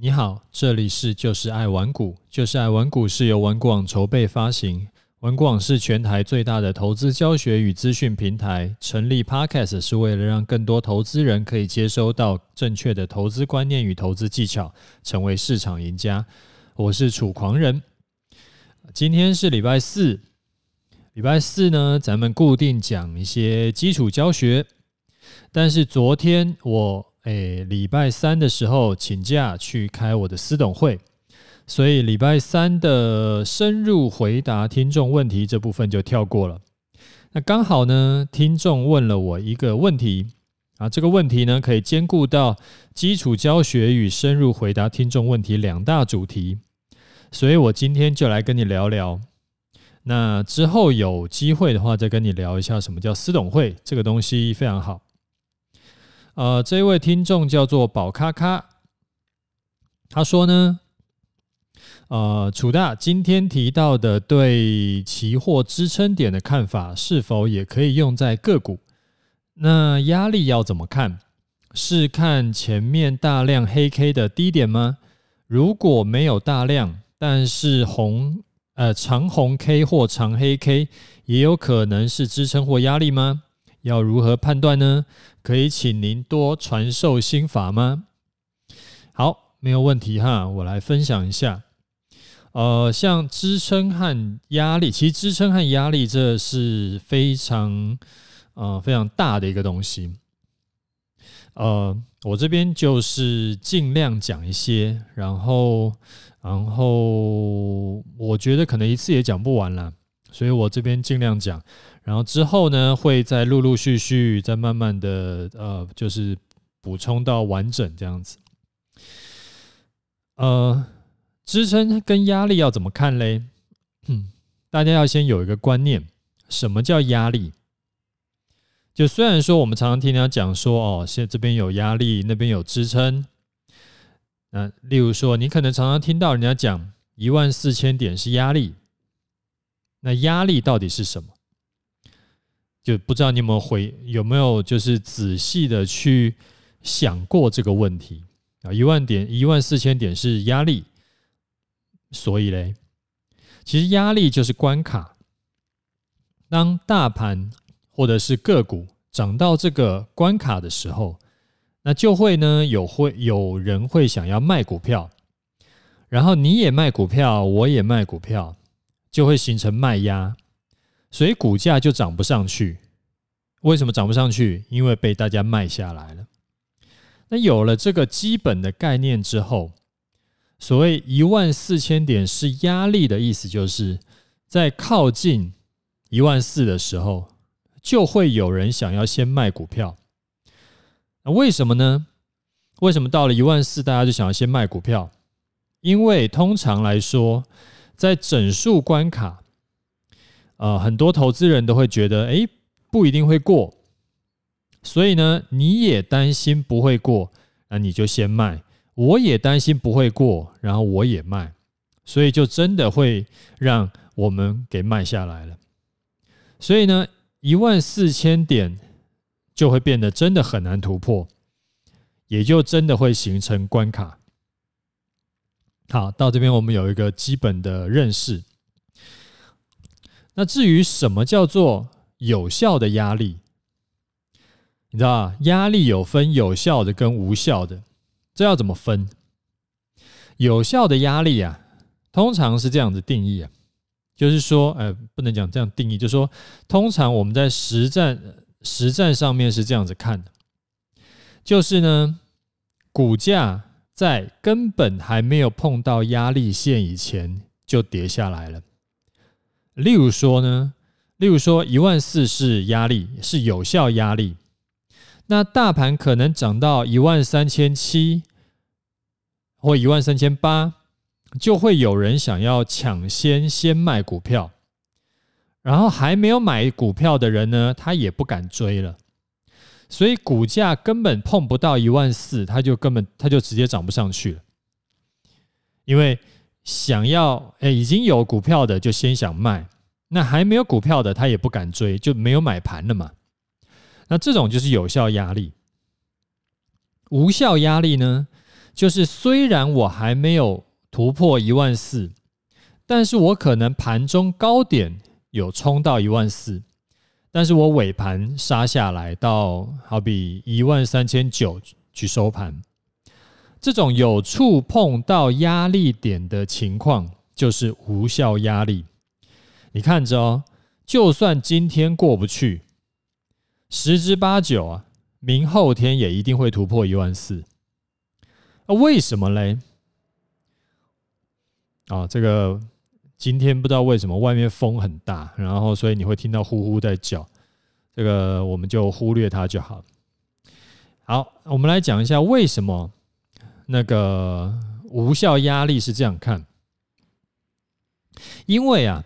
你好，这里是就是爱玩股，就是爱玩股是由玩股网筹备发行，玩股网是全台最大的投资教学与资讯平台。成立 Podcast 是为了让更多投资人可以接收到正确的投资观念与投资技巧，成为市场赢家。我是楚狂人，今天是礼拜四，礼拜四呢，咱们固定讲一些基础教学，但是昨天我。诶，礼拜三的时候请假去开我的私董会，所以礼拜三的深入回答听众问题这部分就跳过了。那刚好呢，听众问了我一个问题啊，这个问题呢可以兼顾到基础教学与深入回答听众问题两大主题，所以我今天就来跟你聊聊。那之后有机会的话，再跟你聊一下什么叫私董会，这个东西非常好。呃，这位听众叫做宝咖咖，他说呢，呃，楚大今天提到的对期货支撑点的看法，是否也可以用在个股？那压力要怎么看？是看前面大量黑 K 的低点吗？如果没有大量，但是红呃长红 K 或长黑 K，也有可能是支撑或压力吗？要如何判断呢？可以请您多传授心法吗？好，没有问题哈，我来分享一下。呃，像支撑和压力，其实支撑和压力这是非常呃非常大的一个东西。呃，我这边就是尽量讲一些，然后然后我觉得可能一次也讲不完了，所以我这边尽量讲。然后之后呢，会再陆陆续续，再慢慢的呃，就是补充到完整这样子。呃，支撑跟压力要怎么看嘞？大家要先有一个观念，什么叫压力？就虽然说我们常常听人家讲说，哦，现在这边有压力，那边有支撑。那例如说，你可能常常听到人家讲一万四千点是压力，那压力到底是什么？就不知道你有没有回，有没有就是仔细的去想过这个问题啊？一万点、一万四千点是压力，所以嘞，其实压力就是关卡。当大盘或者是个股涨到这个关卡的时候，那就会呢有会有人会想要卖股票，然后你也卖股票，我也卖股票，就会形成卖压。所以股价就涨不上去，为什么涨不上去？因为被大家卖下来了。那有了这个基本的概念之后，所谓一万四千点是压力的意思，就是在靠近一万四的时候，就会有人想要先卖股票。那为什么呢？为什么到了一万四，大家就想要先卖股票？因为通常来说，在整数关卡。呃，很多投资人都会觉得，哎，不一定会过，所以呢，你也担心不会过，那你就先卖；我也担心不会过，然后我也卖，所以就真的会让我们给卖下来了。所以呢，一万四千点就会变得真的很难突破，也就真的会形成关卡。好，到这边我们有一个基本的认识。那至于什么叫做有效的压力，你知道啊，压力有分有效的跟无效的，这要怎么分？有效的压力啊，通常是这样子定义啊，就是说，呃，不能讲这样定义，就是说，通常我们在实战实战上面是这样子看的，就是呢，股价在根本还没有碰到压力线以前就跌下来了。例如说呢，例如说一万四是压力，是有效压力。那大盘可能涨到一万三千七或一万三千八，就会有人想要抢先先卖股票，然后还没有买股票的人呢，他也不敢追了。所以股价根本碰不到一万四，他就根本他就直接涨不上去了，因为。想要诶，已经有股票的就先想卖，那还没有股票的他也不敢追，就没有买盘了嘛。那这种就是有效压力。无效压力呢，就是虽然我还没有突破一万四，但是我可能盘中高点有冲到一万四，但是我尾盘杀下来到好比一万三千九去收盘，这种有触碰到压力点的情况，就是无效压力。你看着哦，就算今天过不去，十之八九啊，明后天也一定会突破一万四。那为什么嘞？啊，这个今天不知道为什么外面风很大，然后所以你会听到呼呼在叫，这个我们就忽略它就好。好，我们来讲一下为什么那个无效压力是这样看，因为啊。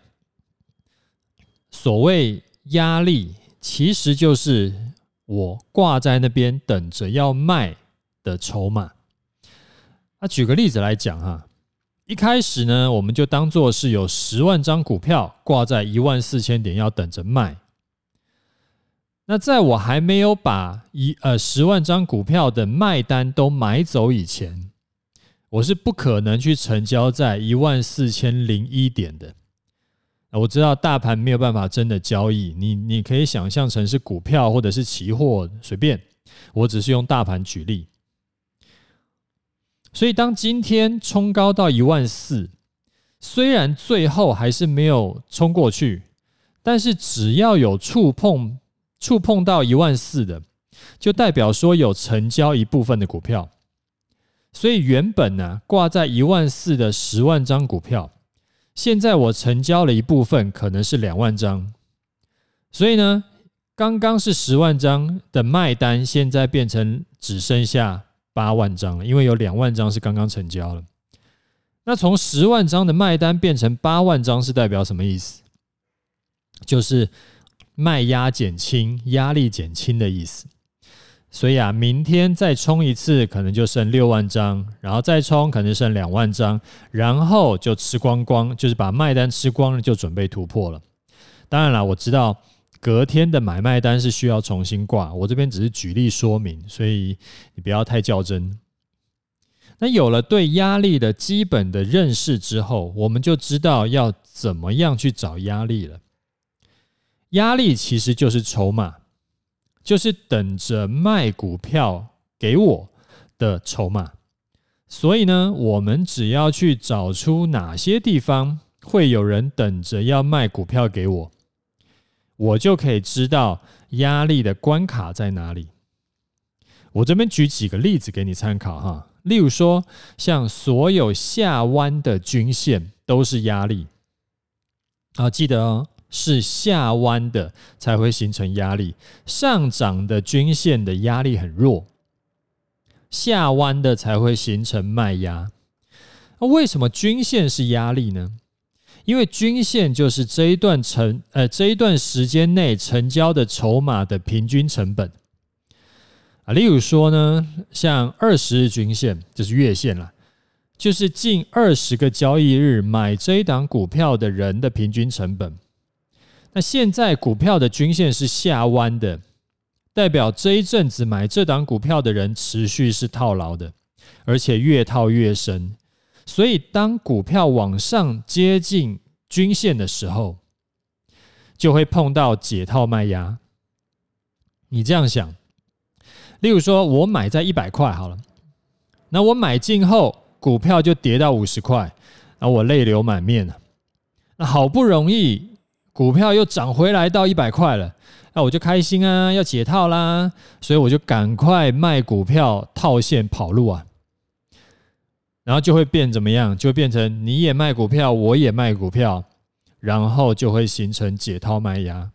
所谓压力，其实就是我挂在那边等着要卖的筹码。那举个例子来讲哈，一开始呢，我们就当做是有十万张股票挂在一万四千点要等着卖。那在我还没有把一呃十万张股票的卖单都买走以前，我是不可能去成交在一万四千零一点的。我知道大盘没有办法真的交易，你你可以想象成是股票或者是期货，随便。我只是用大盘举例。所以当今天冲高到一万四，虽然最后还是没有冲过去，但是只要有触碰触碰到一万四的，就代表说有成交一部分的股票。所以原本呢挂在一万四的十万张股票。现在我成交了一部分，可能是两万张，所以呢，刚刚是十万张的卖单，现在变成只剩下八万张了，因为有两万张是刚刚成交了。那从十万张的卖单变成八万张，是代表什么意思？就是卖压减轻，压力减轻的意思。所以啊，明天再冲一次，可能就剩六万张，然后再冲，可能剩两万张，然后就吃光光，就是把卖单吃光了，就准备突破了。当然了，我知道隔天的买卖单是需要重新挂，我这边只是举例说明，所以你不要太较真。那有了对压力的基本的认识之后，我们就知道要怎么样去找压力了。压力其实就是筹码。就是等着卖股票给我的筹码，所以呢，我们只要去找出哪些地方会有人等着要卖股票给我，我就可以知道压力的关卡在哪里。我这边举几个例子给你参考哈，例如说，像所有下弯的均线都是压力，啊，记得哦。是下弯的才会形成压力，上涨的均线的压力很弱，下弯的才会形成卖压。那为什么均线是压力呢？因为均线就是这一段成呃这一段时间内成交的筹码的平均成本啊。例如说呢，像二十日均线就是月线了，就是近二十个交易日买这一档股票的人的平均成本。那现在股票的均线是下弯的，代表这一阵子买这档股票的人持续是套牢的，而且越套越深。所以当股票往上接近均线的时候，就会碰到解套卖压。你这样想，例如说我买在一百块好了，那我买进后股票就跌到五十块，那我泪流满面了。那好不容易。股票又涨回来到一百块了，那我就开心啊，要解套啦，所以我就赶快卖股票套现跑路啊，然后就会变怎么样？就会变成你也卖股票，我也卖股票，然后就会形成解套卖压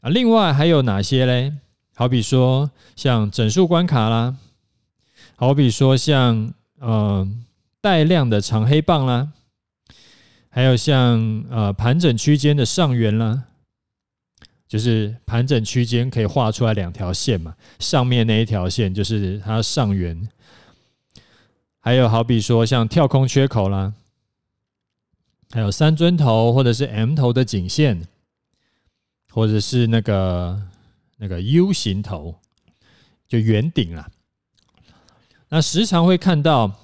啊。另外还有哪些嘞？好比说像整数关卡啦，好比说像呃带量的长黑棒啦。还有像呃盘整区间的上缘啦，就是盘整区间可以画出来两条线嘛，上面那一条线就是它上缘。还有好比说像跳空缺口啦，还有三尊头或者是 M 头的颈线，或者是那个那个 U 型头，就圆顶啦。那时常会看到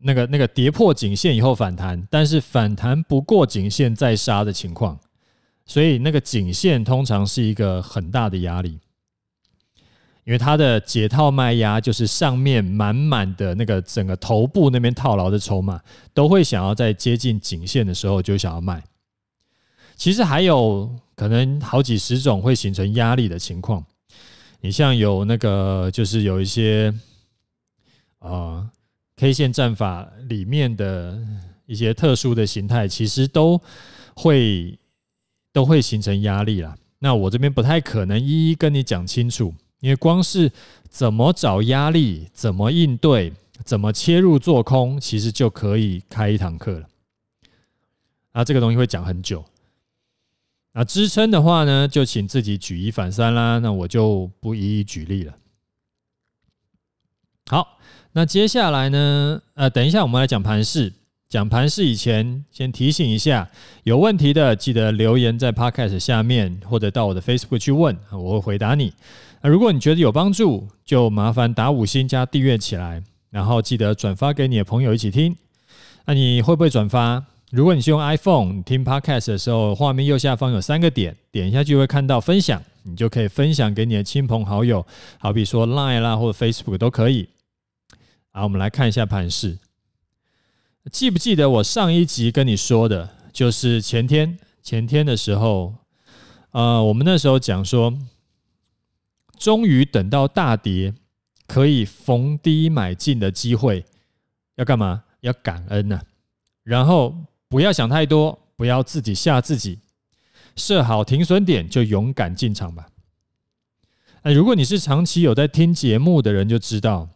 那个那个跌破颈线以后反弹，但是反弹不过颈线再杀的情况，所以那个颈线通常是一个很大的压力。因为它的解套卖压就是上面满满的那个整个头部那边套牢的筹码，都会想要在接近颈线的时候就想要卖。其实还有可能好几十种会形成压力的情况。你像有那个就是有一些啊 K 线战法里面的一些特殊的形态，其实都会都会形成压力啦。那我这边不太可能一一跟你讲清楚。因为光是怎么找压力、怎么应对、怎么切入做空，其实就可以开一堂课了。啊，这个东西会讲很久。那支撑的话呢，就请自己举一反三啦。那我就不一一举例了。好，那接下来呢？呃，等一下我们来讲盘势。讲盘势以前，先提醒一下，有问题的记得留言在 Podcast 下面，或者到我的 Facebook 去问，我会回答你。那如果你觉得有帮助，就麻烦打五星加订阅起来，然后记得转发给你的朋友一起听。那你会不会转发？如果你是用 iPhone 听 Podcast 的时候，画面右下方有三个点，点一下就会看到分享，你就可以分享给你的亲朋好友，好比说 Line 啦或者 Facebook 都可以。好，我们来看一下盘势。记不记得我上一集跟你说的，就是前天前天的时候，呃，我们那时候讲说。终于等到大跌，可以逢低买进的机会，要干嘛？要感恩呐、然后不要想太多，不要自己吓自己，设好停损点就勇敢进场吧。哎，如果你是长期有在听节目的人，就知道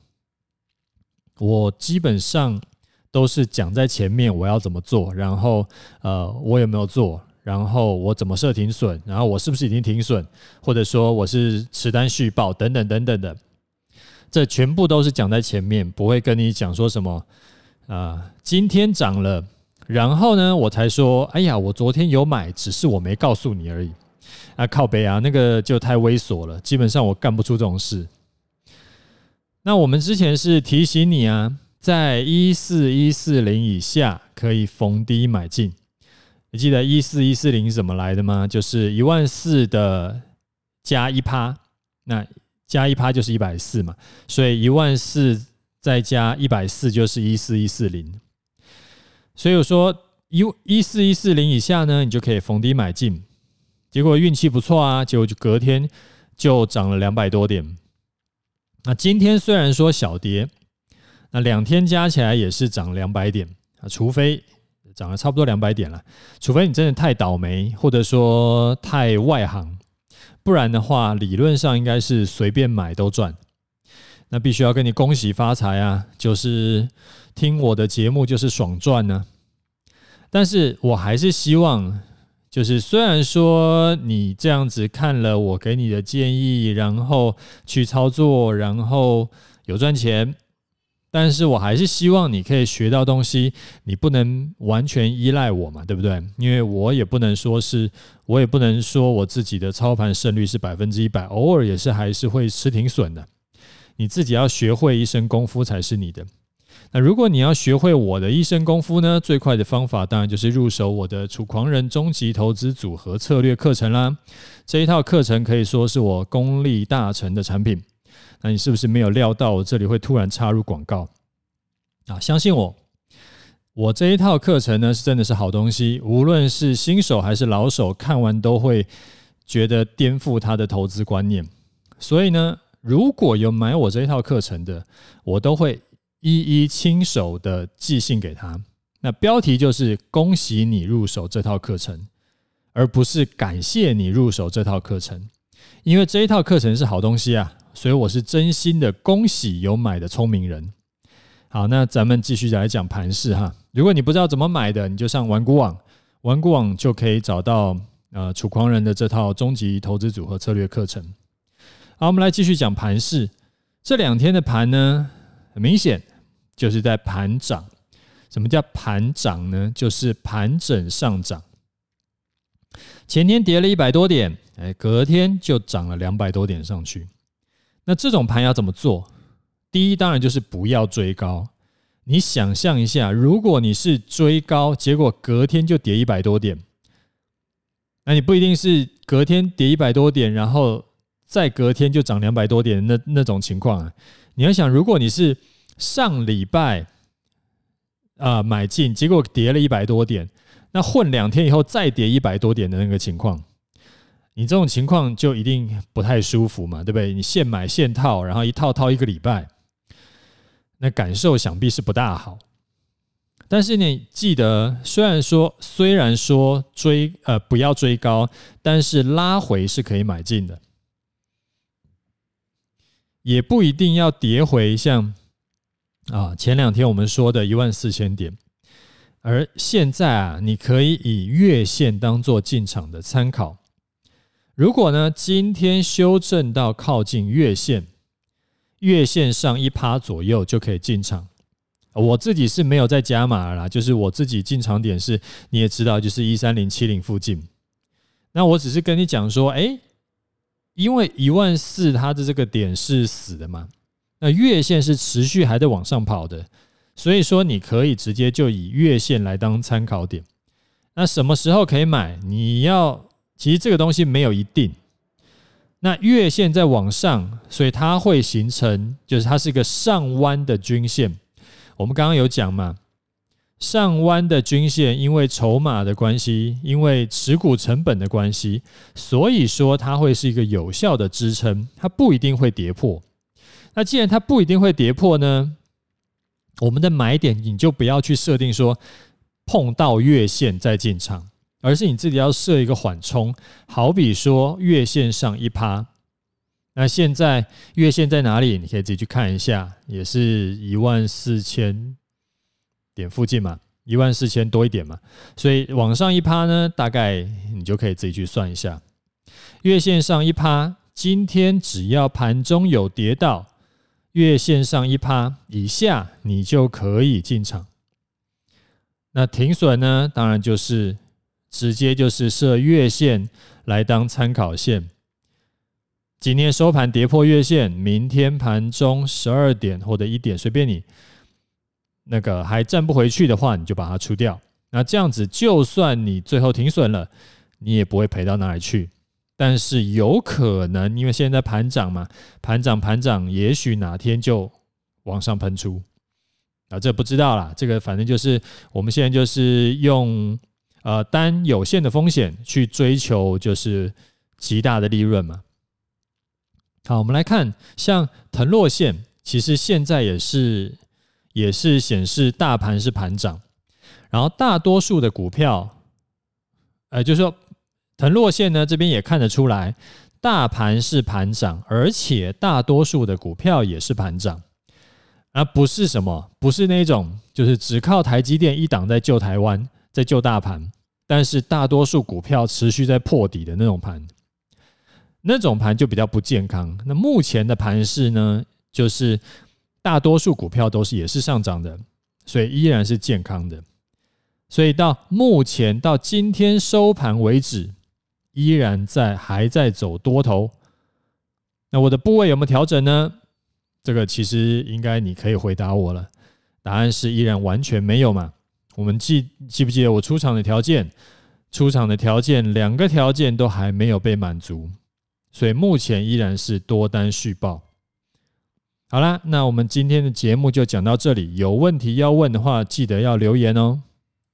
我基本上都是讲在前面我要怎么做，然后呃，我有没有做。然后我怎么设停损？然后我是不是已经停损？或者说我是持单续报等等等等的，这全部都是讲在前面，不会跟你讲说什么啊、今天涨了，然后呢，我才说，哎呀，我昨天有买，只是我没告诉你而已。啊，靠北啊，那个就太猥琐了，基本上我干不出这种事。那我们之前是提醒你啊，在一四一四零以下可以逢低买进。你记得一四一四零怎么来的吗？就是一万四的加一趴，那加一趴就是一百四嘛，所以一万四再加一百四就是一四一四零。所以我说一一四一四零以下呢，你就可以逢低买进。结果运气不错啊，结果就隔天就涨了两百多点。那今天虽然说小跌，那两天加起来也是涨两百点啊，除非。涨了差不多两百点了，除非你真的太倒霉，或者说太外行，不然的话，理论上应该是随便买都赚。那必须要跟你恭喜发财啊！就是听我的节目就是爽赚呢。但是我还是希望，就是虽然说你这样子看了我给你的建议，然后去操作，然后有赚钱。但是我还是希望你可以学到东西，你不能完全依赖我嘛，对不对？因为我也不能说是，我也不能说我自己的操盘胜率是百分之一百，偶尔也是还是会吃停损的。你自己要学会一身功夫才是你的。那如果你要学会我的一身功夫呢，最快的方法当然就是入手我的《楚狂人终极投资组合策略》课程啦。这一套课程可以说是我功力大成的产品。那你是不是没有料到我这里会突然插入广告啊？相信我，我这一套课程呢是真的是好东西，无论是新手还是老手，看完都会觉得颠覆他的投资观念。所以呢，如果有买我这一套课程的，我都会一一亲手的寄信给他。那标题就是恭喜你入手这套课程，而不是感谢你入手这套课程，因为这一套课程是好东西啊。所以我是真心的恭喜有买的聪明人。好，那咱们继续来讲盘势哈。如果你不知道怎么买的，你就上玩股网，玩股网就可以找到呃楚狂人的这套终极投资组合策略课程。好，我们来继续讲盘势。这两天的盘呢，很明显就是在盘涨。什么叫盘涨呢？就是盘整上涨。前天跌了一百多点，哎，隔天就涨了两百多点上去。那这种盘要怎么做？第一当然就是不要追高。你想象一下，如果你是追高，结果隔天就跌一百多点，那你不一定是隔天跌一百多点，然后再隔天就涨两百多点那那种情况啊。你要想，如果你是上礼拜啊、呃、买进，结果跌了一百多点，那混两天以后再跌一百多点的那个情况，你这种情况就一定不太舒服嘛，对不对？你现买现套，然后一套套一个礼拜。那感受想必是不大好，但是你记得，虽然说虽然说追呃不要追高，但是拉回是可以买进的，也不一定要跌回像啊前两天我们说的一万四千点，而现在啊，你可以以月线当做进场的参考。如果呢今天修正到靠近月线。月线上一趴左右就可以进场，我自己是没有在加码啦，就是我自己进场点是，你也知道，就是一三零七零附近。那我只是跟你讲说，哎，因为一万四它的这个点是死的嘛，那月线是持续还在往上跑的，所以说你可以直接就以月线来当参考点。那什么时候可以买？你要其实这个东西没有一定。那月线在往上，所以它会形成，就是它是一个上弯的均线。我们刚刚有讲嘛，上弯的均线因为筹码的关系，因为持股成本的关系，所以说它会是一个有效的支撑，它不一定会跌破。那既然它不一定会跌破呢，我们的买点你就不要去设定说碰到月线再进场。而是你自己要设一个缓冲，好比说月线上一趴，那现在月线在哪里？你可以自己去看一下，也是一万四千点附近嘛，一万四千多一点嘛。所以往上一趴呢，大概你就可以自己去算一下，月线上一趴，今天只要盘中有跌到月线上一趴以下，你就可以进场。那停损呢？当然就是。直接就是设月线来当参考线。今天收盘跌破月线，明天盘中十二点或者一点，随便你。那个还站不回去的话，你就把它出掉。那这样子，就算你最后停损了，你也不会赔到哪里去。但是有可能，因为现在盘涨嘛，盘涨盘涨，也许哪天就往上喷出。啊，这不知道啦。这个反正就是我们现在就是用。呃，单有限的风险去追求就是极大的利润嘛。好，我们来看，像腾落线，其实现在也是也是显示大盘是盘涨，然后大多数的股票，呃，就是说腾落线呢这边也看得出来，大盘是盘涨，而且大多数的股票也是盘涨，而不是什么，不是那种就是只靠台积电一档在救台湾。在救大盘，但是大多数股票持续在破底的那种盘，那种盘就比较不健康。那目前的盘势呢，就是大多数股票都是也是上涨的，所以依然是健康的。所以到目前到今天收盘为止，依然在还在走多头。那我的部位有没有调整呢？这个其实应该你可以回答我了，答案是依然完全没有嘛。我们记记不记得我出场的条件？出场的条件两个条件都还没有被满足，所以目前依然是多单续报。好啦，那我们今天的节目就讲到这里。有问题要问的话，记得要留言哦。